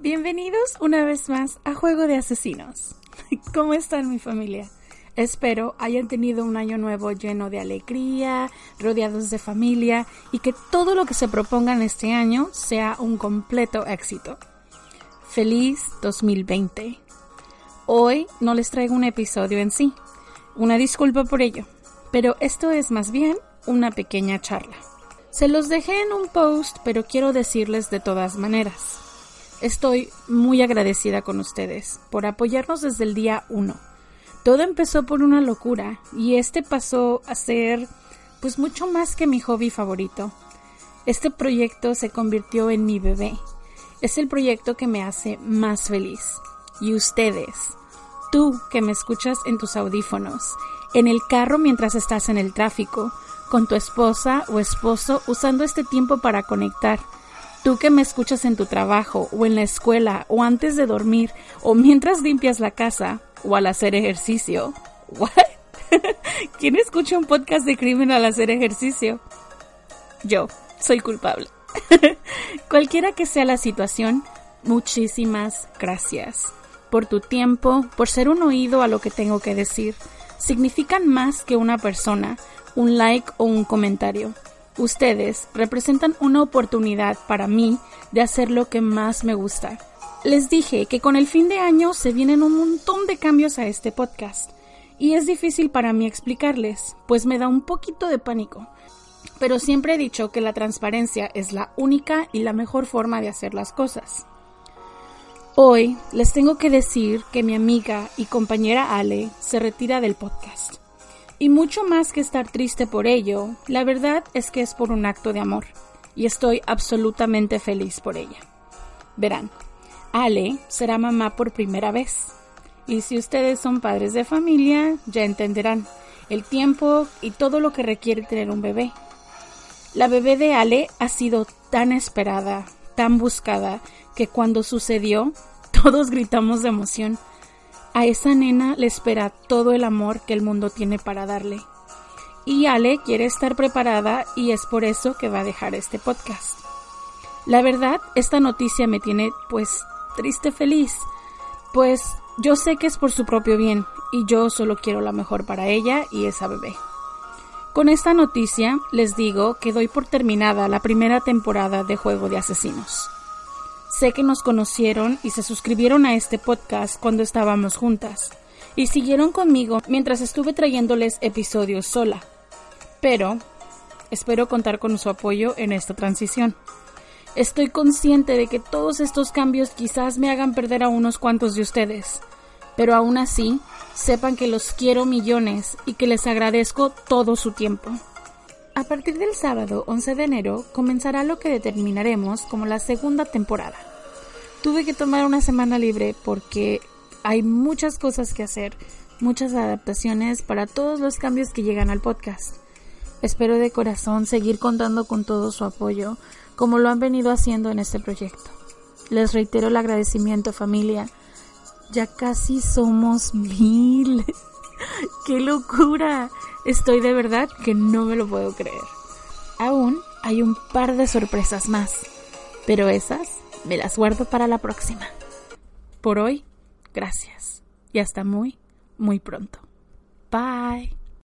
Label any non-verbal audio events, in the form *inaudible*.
Bienvenidos una vez más a Juego de Asesinos. *laughs* ¿Cómo están mi familia? Espero hayan tenido un año nuevo lleno de alegría, rodeados de familia y que todo lo que se propongan este año sea un completo éxito. Feliz 2020. Hoy no les traigo un episodio en sí. Una disculpa por ello, pero esto es más bien una pequeña charla. Se los dejé en un post, pero quiero decirles de todas maneras. Estoy muy agradecida con ustedes por apoyarnos desde el día 1. Todo empezó por una locura y este pasó a ser pues mucho más que mi hobby favorito. Este proyecto se convirtió en mi bebé. Es el proyecto que me hace más feliz. Y ustedes, tú que me escuchas en tus audífonos, en el carro mientras estás en el tráfico, con tu esposa o esposo usando este tiempo para conectar, Tú que me escuchas en tu trabajo o en la escuela o antes de dormir o mientras limpias la casa o al hacer ejercicio. *laughs* ¿What? ¿Quién escucha un podcast de crimen al hacer ejercicio? Yo, soy culpable. *laughs* Cualquiera que sea la situación, muchísimas gracias por tu tiempo, por ser un oído a lo que tengo que decir. Significan más que una persona, un like o un comentario. Ustedes representan una oportunidad para mí de hacer lo que más me gusta. Les dije que con el fin de año se vienen un montón de cambios a este podcast. Y es difícil para mí explicarles, pues me da un poquito de pánico. Pero siempre he dicho que la transparencia es la única y la mejor forma de hacer las cosas. Hoy les tengo que decir que mi amiga y compañera Ale se retira del podcast. Y mucho más que estar triste por ello, la verdad es que es por un acto de amor, y estoy absolutamente feliz por ella. Verán, Ale será mamá por primera vez, y si ustedes son padres de familia, ya entenderán el tiempo y todo lo que requiere tener un bebé. La bebé de Ale ha sido tan esperada, tan buscada, que cuando sucedió, *laughs* todos gritamos de emoción a esa nena le espera todo el amor que el mundo tiene para darle. Y Ale quiere estar preparada y es por eso que va a dejar este podcast. La verdad, esta noticia me tiene pues triste feliz, pues yo sé que es por su propio bien y yo solo quiero la mejor para ella y esa bebé. Con esta noticia les digo que doy por terminada la primera temporada de Juego de Asesinos. Sé que nos conocieron y se suscribieron a este podcast cuando estábamos juntas y siguieron conmigo mientras estuve trayéndoles episodios sola. Pero espero contar con su apoyo en esta transición. Estoy consciente de que todos estos cambios quizás me hagan perder a unos cuantos de ustedes, pero aún así, sepan que los quiero millones y que les agradezco todo su tiempo. A partir del sábado 11 de enero comenzará lo que determinaremos como la segunda temporada. Tuve que tomar una semana libre porque hay muchas cosas que hacer, muchas adaptaciones para todos los cambios que llegan al podcast. Espero de corazón seguir contando con todo su apoyo, como lo han venido haciendo en este proyecto. Les reitero el agradecimiento familia. Ya casi somos *laughs* mil. ¡Qué locura! Estoy de verdad que no me lo puedo creer. Aún hay un par de sorpresas más, pero esas me las guardo para la próxima. Por hoy, gracias y hasta muy, muy pronto. Bye.